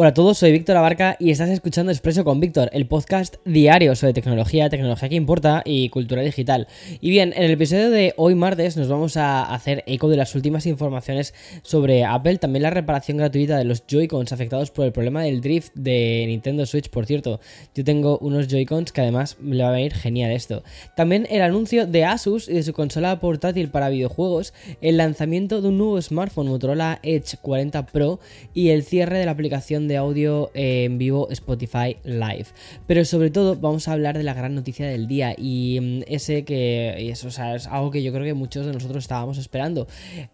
Hola a todos, soy Víctor Abarca y estás escuchando Expreso con Víctor, el podcast diario sobre tecnología, tecnología que importa y cultura digital. Y bien, en el episodio de hoy martes nos vamos a hacer eco de las últimas informaciones sobre Apple, también la reparación gratuita de los Joy-Cons afectados por el problema del drift de Nintendo Switch, por cierto. Yo tengo unos Joy-Cons que además me va a venir genial esto. También el anuncio de Asus y de su consola portátil para videojuegos, el lanzamiento de un nuevo smartphone Motorola Edge 40 Pro y el cierre de la aplicación de audio en vivo Spotify Live. Pero sobre todo vamos a hablar de la gran noticia del día y mm, ese que es, es algo que yo creo que muchos de nosotros estábamos esperando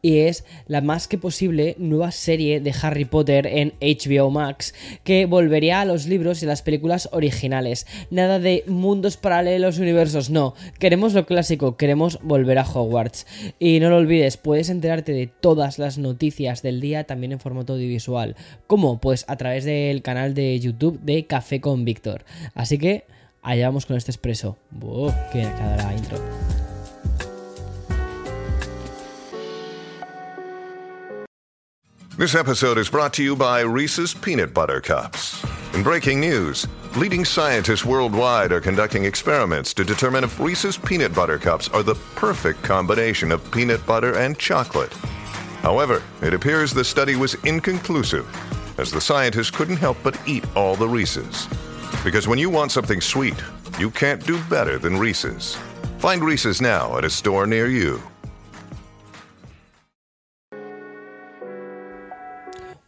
y es la más que posible nueva serie de Harry Potter en HBO Max que volvería a los libros y las películas originales. Nada de mundos paralelos, universos, no. Queremos lo clásico, queremos volver a Hogwarts. Y no lo olvides, puedes enterarte de todas las noticias del día también en formato audiovisual. ¿Cómo? Pues a través del canal de YouTube de Café con Víctor. Así que allá vamos con este expreso. ¡Qué la intro! This episode is brought to you by Reese's Peanut Butter Cups. In breaking news, leading scientists worldwide are conducting experiments to determine if Reese's Peanut Butter Cups are the perfect combination of peanut butter and chocolate. However, it appears the study was inconclusive as the scientists couldn't help but eat all the Reese's. Because when you want something sweet, you can't do better than Reese's. Find Reese's now at a store near you.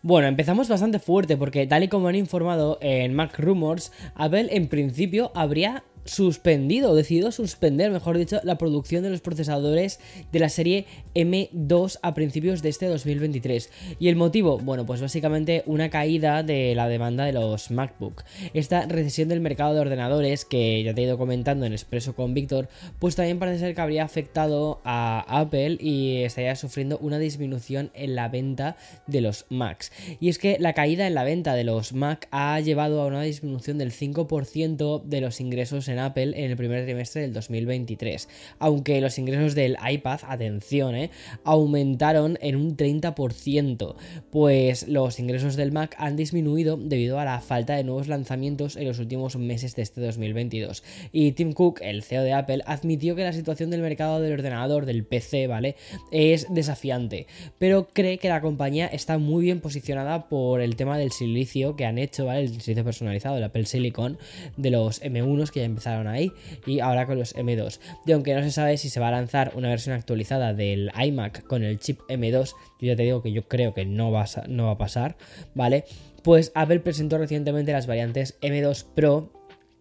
Bueno, empezamos bastante fuerte porque tal y como han informado en Mac Rumors, Abel en principio habría suspendido, decidido suspender, mejor dicho, la producción de los procesadores de la serie M2 a principios de este 2023. ¿Y el motivo? Bueno, pues básicamente una caída de la demanda de los MacBook. Esta recesión del mercado de ordenadores, que ya te he ido comentando en Expreso con Víctor, pues también parece ser que habría afectado a Apple y estaría sufriendo una disminución en la venta de los Macs. Y es que la caída en la venta de los Mac ha llevado a una disminución del 5% de los ingresos en Apple en el primer trimestre del 2023, aunque los ingresos del iPad, atención, eh, aumentaron en un 30%, pues los ingresos del Mac han disminuido debido a la falta de nuevos lanzamientos en los últimos meses de este 2022. Y Tim Cook, el CEO de Apple, admitió que la situación del mercado del ordenador, del PC, ¿vale? Es desafiante, pero cree que la compañía está muy bien posicionada por el tema del silicio que han hecho, ¿vale? El silicio personalizado, el Apple Silicon, de los M1 que ya empezaron ahí y ahora con los M2. Y aunque no se sabe si se va a lanzar una versión actualizada del iMac con el chip M2, yo ya te digo que yo creo que no va a, no va a pasar, ¿vale? Pues Apple presentó recientemente las variantes M2 Pro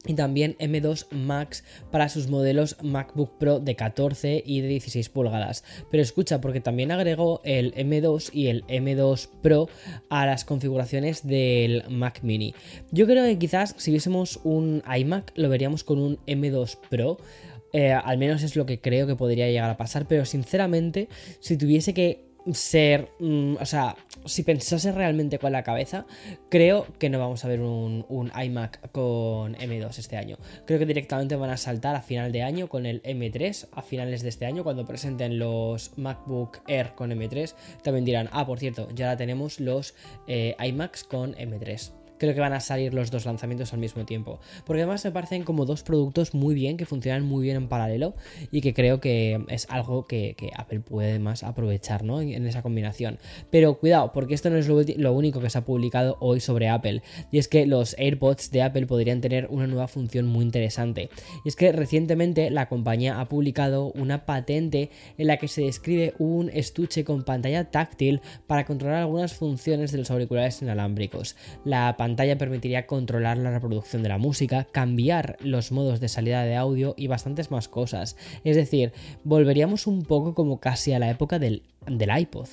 y también M2 Max para sus modelos MacBook Pro de 14 y de 16 pulgadas. Pero escucha, porque también agregó el M2 y el M2 Pro a las configuraciones del Mac Mini. Yo creo que quizás si viésemos un iMac lo veríamos con un M2 Pro. Eh, al menos es lo que creo que podría llegar a pasar. Pero sinceramente, si tuviese que ser, mm, o sea, si pensase realmente con la cabeza, creo que no vamos a ver un, un, iMac con M2 este año. Creo que directamente van a saltar a final de año con el M3, a finales de este año, cuando presenten los MacBook Air con M3, también dirán, ah, por cierto, ya ahora tenemos los eh, iMacs con M3 creo que van a salir los dos lanzamientos al mismo tiempo. Porque además me parecen como dos productos muy bien, que funcionan muy bien en paralelo y que creo que es algo que, Apple puede más aprovechar ¿no? en, esa combinación. Pero cuidado, porque esto no es lo, único que se ha publicado hoy sobre Apple. Y es que los AirPods de Apple podrían tener una nueva función muy interesante. Y es que recientemente la compañía ha publicado una patente en la que se describe un estuche con pantalla táctil para controlar algunas funciones de los auriculares inalámbricos. La pantalla permitiría controlar la reproducción de la música, cambiar los modos de salida de audio y bastantes más cosas. Es decir, volveríamos un poco como casi a la época del del iPod.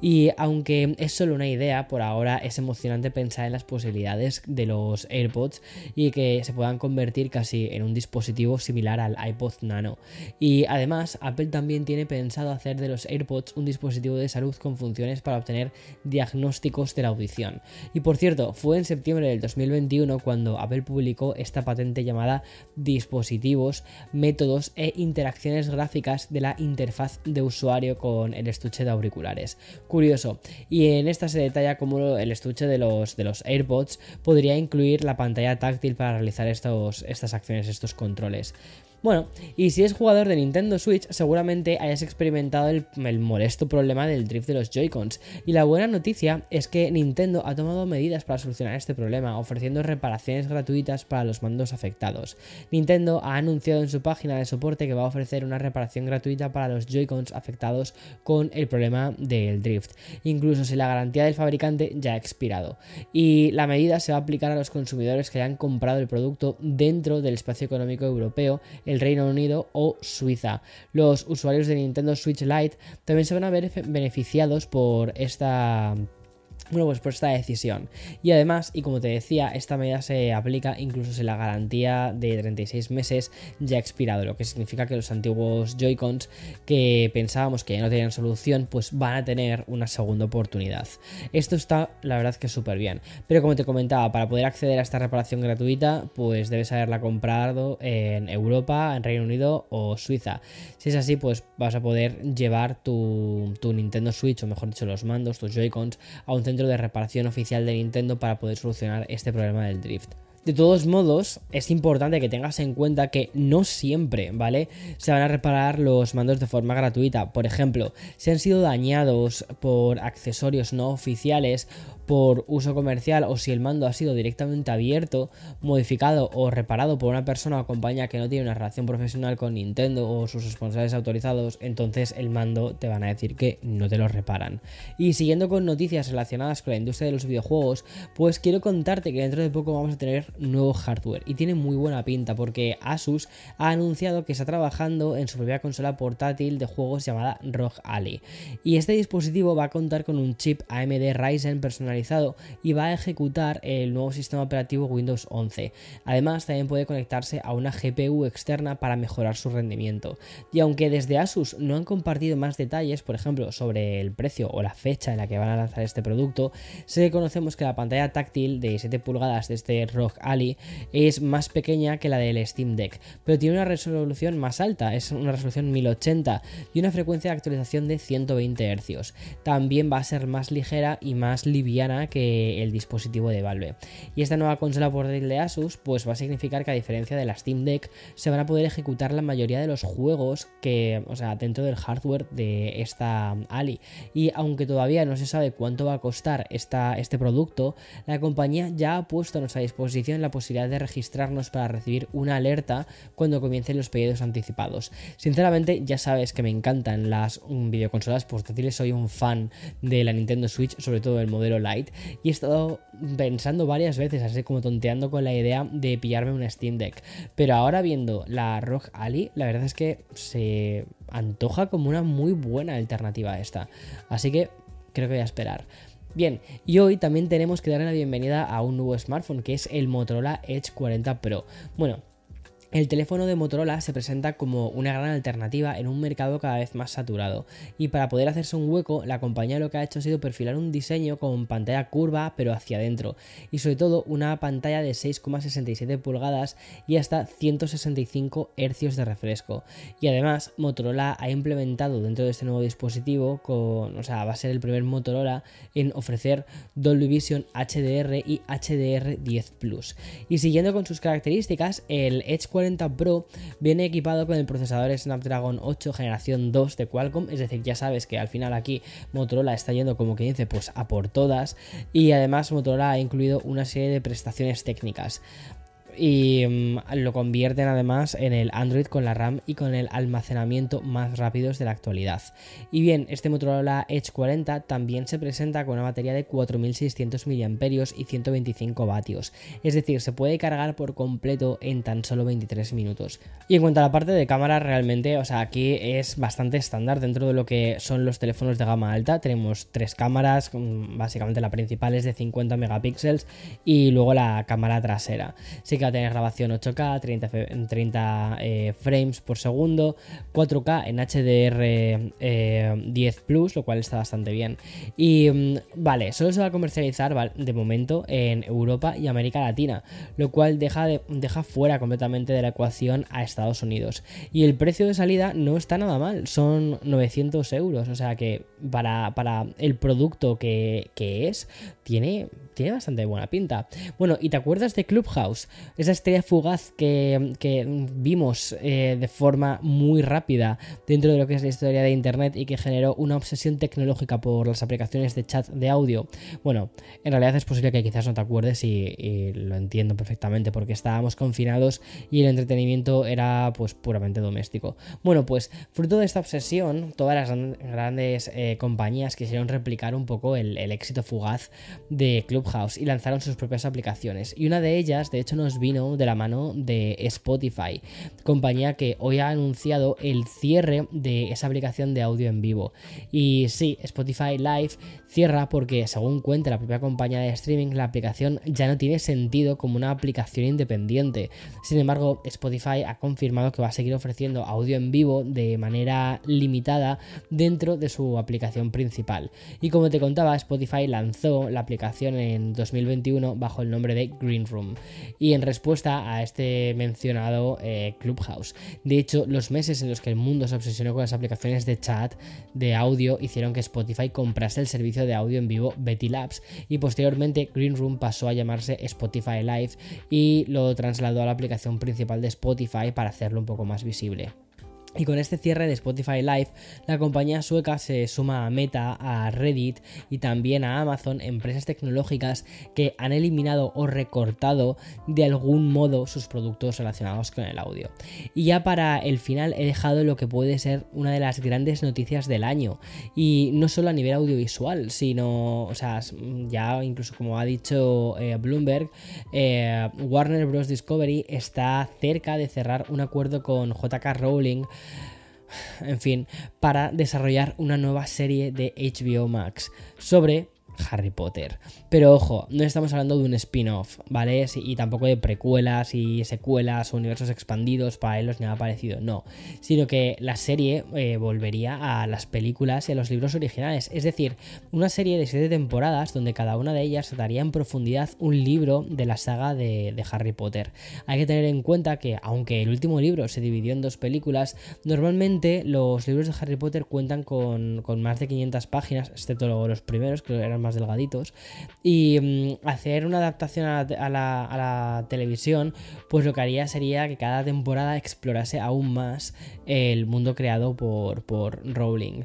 Y aunque es solo una idea, por ahora es emocionante pensar en las posibilidades de los AirPods y que se puedan convertir casi en un dispositivo similar al iPod Nano. Y además, Apple también tiene pensado hacer de los AirPods un dispositivo de salud con funciones para obtener diagnósticos de la audición. Y por cierto, fue en septiembre del 2021 cuando Apple publicó esta patente llamada dispositivos, métodos e interacciones gráficas de la interfaz de usuario con el estuche de auriculares. Curioso, y en esta se detalla cómo el estuche de los, de los AirPods podría incluir la pantalla táctil para realizar estos, estas acciones, estos controles. Bueno, y si es jugador de Nintendo Switch, seguramente hayas experimentado el, molesto problema del drift de los Joy-Cons. Y la buena noticia es que Nintendo ha tomado medidas para solucionar este problema, ofreciendo reparaciones gratuitas para los mandos afectados. Nintendo ha anunciado en su página de soporte que va a ofrecer una reparación gratuita para los Joy-Cons afectados con el problema del drift, incluso si la garantía del fabricante ya ha expirado. Y la medida se va a aplicar a los consumidores que hayan comprado el producto dentro del espacio económico europeo, Reino Unido o Suiza. Los usuarios de Nintendo Switch Lite también se van a ver beneficiados por esta bueno, pues por esta decisión. Y además, y como te decía, esta medida se aplica incluso si la garantía de 36 meses ya ha expirado, lo que significa que los antiguos Joy-Cons que pensábamos que ya no tenían solución, pues van a tener una segunda oportunidad. Esto está, la verdad, que súper bien. Pero como te comentaba, para poder acceder a esta reparación gratuita, pues debes haberla comprado en Europa, en Reino Unido o Suiza. Si es así, pues vas a poder llevar tu, tu Nintendo Switch, o mejor dicho, los mandos, tus Joy-Cons, a un centro de reparación oficial de Nintendo para poder solucionar este problema del drift. De todos modos, es importante que tengas en cuenta que no siempre, ¿vale? Se van a reparar los mandos de forma gratuita. Por ejemplo, si han sido dañados por accesorios no oficiales por uso comercial o si el mando ha sido directamente abierto, modificado o reparado por una persona o compañía que no tiene una relación profesional con Nintendo o sus responsables autorizados, entonces el mando te van a decir que no te lo reparan. Y siguiendo con noticias relacionadas con la industria de los videojuegos, pues quiero contarte que dentro de poco vamos a tener nuevo hardware y tiene muy buena pinta porque Asus ha anunciado que está trabajando en su propia consola portátil de juegos llamada ROG Ally. Y este dispositivo va a contar con un chip AMD Ryzen personalizado y va a ejecutar el nuevo sistema operativo Windows 11. Además, también puede conectarse a una GPU externa para mejorar su rendimiento. Y aunque desde Asus no han compartido más detalles, por ejemplo, sobre el precio o la fecha en la que van a lanzar este producto, que conocemos que la pantalla táctil de 7 pulgadas de este ROG Ally es más pequeña que la del Steam Deck, pero tiene una resolución más alta, es una resolución 1080 y una frecuencia de actualización de 120 Hz. También va a ser más ligera y más liviana que el dispositivo de Valve. Y esta nueva consola portátil de Asus pues va a significar que a diferencia de la Steam Deck se van a poder ejecutar la mayoría de los juegos que, o sea, dentro del hardware de esta Ali. Y aunque todavía no se sabe cuánto va a costar esta, este producto, la compañía ya ha puesto a nuestra disposición la posibilidad de registrarnos para recibir una alerta cuando comiencen los pedidos anticipados. Sinceramente, ya sabes que me encantan las videoconsolas portátiles, soy un fan de la Nintendo Switch, sobre todo el modelo Lite y he estado pensando varias veces, así como tonteando con la idea de pillarme un Steam Deck. Pero ahora viendo la ROG Ali, la verdad es que se antoja como una muy buena alternativa a esta. Así que creo que voy a esperar. Bien, y hoy también tenemos que darle la bienvenida a un nuevo smartphone que es el Motorola Edge 40 Pro. Bueno, el teléfono de Motorola se presenta como una gran alternativa en un mercado cada vez más saturado y para poder hacerse un hueco la compañía lo que ha hecho ha sido perfilar un diseño con pantalla curva pero hacia adentro y sobre todo una pantalla de 6,67 pulgadas y hasta 165 Hz de refresco. Y además Motorola ha implementado dentro de este nuevo dispositivo con, o sea, va a ser el primer Motorola en ofrecer Dolby Vision HDR y HDR10 Plus. Y siguiendo con sus características el Edge 40 Pro viene equipado con el procesador Snapdragon 8 generación 2 de Qualcomm, es decir, ya sabes que al final aquí Motorola está yendo como que dice pues a por todas y además Motorola ha incluido una serie de prestaciones técnicas y mm, lo convierten además en el Android con la RAM y con el almacenamiento más rápidos de la actualidad. Y bien, este Motorola Edge 40 también se presenta con una batería de 4600 mAh y 125 vatios, es decir, se puede cargar por completo en tan solo 23 minutos. Y en cuanto a la parte de cámara, realmente, o sea, aquí es bastante estándar dentro de lo que son los teléfonos de gama alta. Tenemos tres cámaras, básicamente la principal es de 50 megapíxeles y luego la cámara trasera. Sí que va a tener grabación 8K, 30, 30 frames por segundo, 4K en HDR 10 eh, Plus, lo cual está bastante bien. Y mm, vale, solo se va a comercializar de momento en Europa y América Latina, lo cual deja, deja fuera completamente de la ecuación a Estados Unidos. Y el precio de salida no está nada mal, son 900 euros, o sea que para, para el producto que, que es, tiene, tiene bastante buena pinta. Bueno, ¿y te acuerdas de Clubhouse? Esa estrella fugaz que, vimos eh, de forma muy rápida dentro de lo que es la historia de Internet y que generó una obsesión tecnológica por las aplicaciones de chat de audio. Bueno, en realidad es posible que quizás no te acuerdes y, lo entiendo perfectamente porque estábamos confinados y el entretenimiento era pues puramente doméstico. Bueno, pues fruto de esta obsesión, todas las grandes eh, compañías quisieron replicar un poco el, el éxito fugaz de Clubhouse y lanzaron sus propias aplicaciones. Y una de ellas, de hecho, nos vino de la mano de Spotify, compañía que hoy ha anunciado el cierre de esa aplicación de audio en vivo. Y sí, Spotify Live cierra porque, según cuenta la propia compañía de streaming, la aplicación ya no tiene sentido como una aplicación independiente. Sin embargo, Spotify ha confirmado que va a seguir ofreciendo audio en vivo de manera limitada dentro de su aplicación principal. Y como te contaba, Spotify lanzó la aplicación en en 2021 bajo el nombre de Green Room y en respuesta a este mencionado eh, Clubhouse. De hecho, los meses en los que el mundo se obsesionó con las aplicaciones de chat, de audio, hicieron que Spotify comprase el servicio de audio en vivo Betty Labs y posteriormente Green Room pasó a llamarse Spotify Live y lo trasladó a la aplicación principal de Spotify para hacerlo un poco más visible. Y con este cierre de Spotify Live, la compañía sueca se suma a Meta, a Reddit y también a Amazon, empresas tecnológicas que han eliminado o recortado de algún modo sus productos relacionados con el audio. Y ya para el final he dejado lo que puede ser una de las grandes noticias del año. Y no solo a nivel audiovisual, sino, o sea, ya incluso como ha dicho eh, Bloomberg, eh, Warner Bros. Discovery está cerca de cerrar un acuerdo con JK Rowling en fin, para desarrollar una nueva serie de HBO Max sobre Harry Potter. Pero ojo, no estamos hablando de un spin-off, ¿vale? Y tampoco de precuelas y secuelas o universos expandidos, paralelos, nada parecido, no. Sino que la serie eh, volvería a las películas y a los libros originales. Es decir, una serie de siete temporadas donde cada una de ellas trataría en profundidad un libro de la saga de, Harry Potter. Hay que tener en cuenta que, aunque el último libro se dividió en dos películas, normalmente los libros de Harry Potter cuentan con, más de 500 páginas, excepto los primeros, que eran más delgaditos. Y mm, hacer una adaptación a la, televisión, pues lo que haría sería que cada temporada explorase aún más el mundo creado por, por Rowling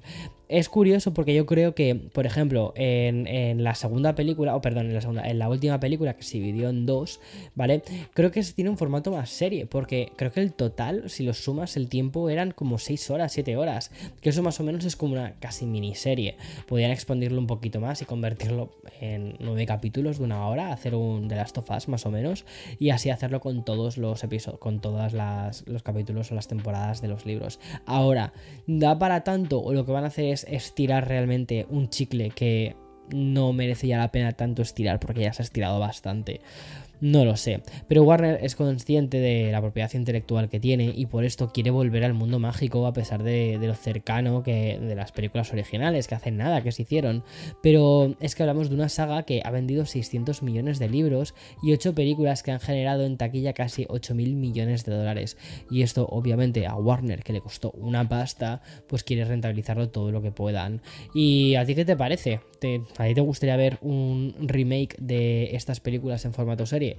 es curioso porque yo creo que, por ejemplo, en, la segunda película, o perdón, en la segunda, en la última película que se dividió en dos, ¿vale? Creo que se tiene un formato más serie, porque creo que el total, si lo sumas, el tiempo eran como 6 horas, 7 horas, que eso más o menos es como una casi miniserie. Podrían expandirlo un poquito más y convertirlo en 9 capítulos de una hora, hacer un The Last of Us más o menos, y así hacerlo con todos los episodios, con todos los capítulos o las temporadas de los libros. Ahora, ¿da para tanto o lo que van a hacer es estirar realmente un chicle que no merece ya la pena tanto estirar porque ya se ha estirado bastante. No lo sé, pero Warner es consciente de la propiedad intelectual que tiene y por esto quiere volver al mundo mágico a pesar de, lo cercano que de las películas originales que hacen nada que se hicieron. Pero es que hablamos de una saga que ha vendido 600 millones de libros y 8 películas que han generado en taquilla casi 8 mil millones de dólares. Y esto obviamente a Warner que le costó una pasta, pues quiere rentabilizarlo todo lo que puedan. ¿Y a ti qué te parece? ¿A ti te gustaría ver un remake de estas películas en formato serie?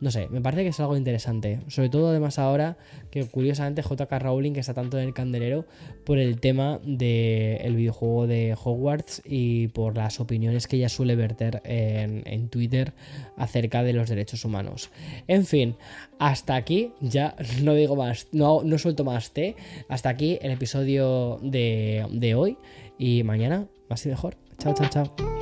No sé, me parece que es algo interesante. Sobre todo además ahora que curiosamente JK Rowling que está tanto en el candelero por el tema del videojuego de Hogwarts y por las opiniones que ella suele verter en, Twitter acerca de los derechos humanos. En fin, hasta aquí, ya no digo más, no, no suelto más té. Hasta aquí el episodio de, de hoy y mañana más y mejor. Chao, chao, chao.